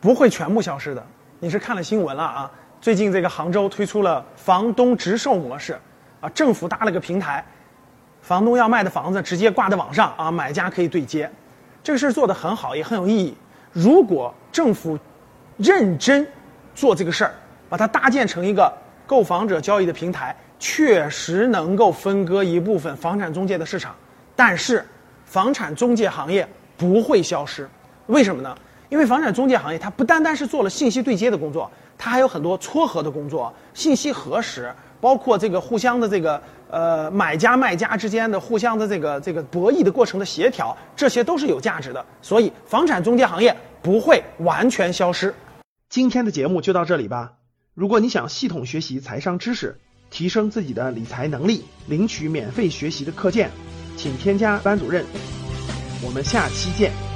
不会全部消失的。你是看了新闻了啊？最近这个杭州推出了房东直售模式，啊，政府搭了个平台，房东要卖的房子直接挂在网上啊，买家可以对接，这个事儿做得很好，也很有意义。如果政府认真做这个事儿，把它搭建成一个购房者交易的平台，确实能够分割一部分房产中介的市场。但是，房产中介行业不会消失，为什么呢？因为房产中介行业它不单单是做了信息对接的工作，它还有很多撮合的工作、信息核实，包括这个互相的这个呃买家卖家之间的互相的这个这个博弈的过程的协调，这些都是有价值的。所以，房产中介行业不会完全消失。今天的节目就到这里吧。如果你想系统学习财商知识，提升自己的理财能力，领取免费学习的课件，请添加班主任。我们下期见。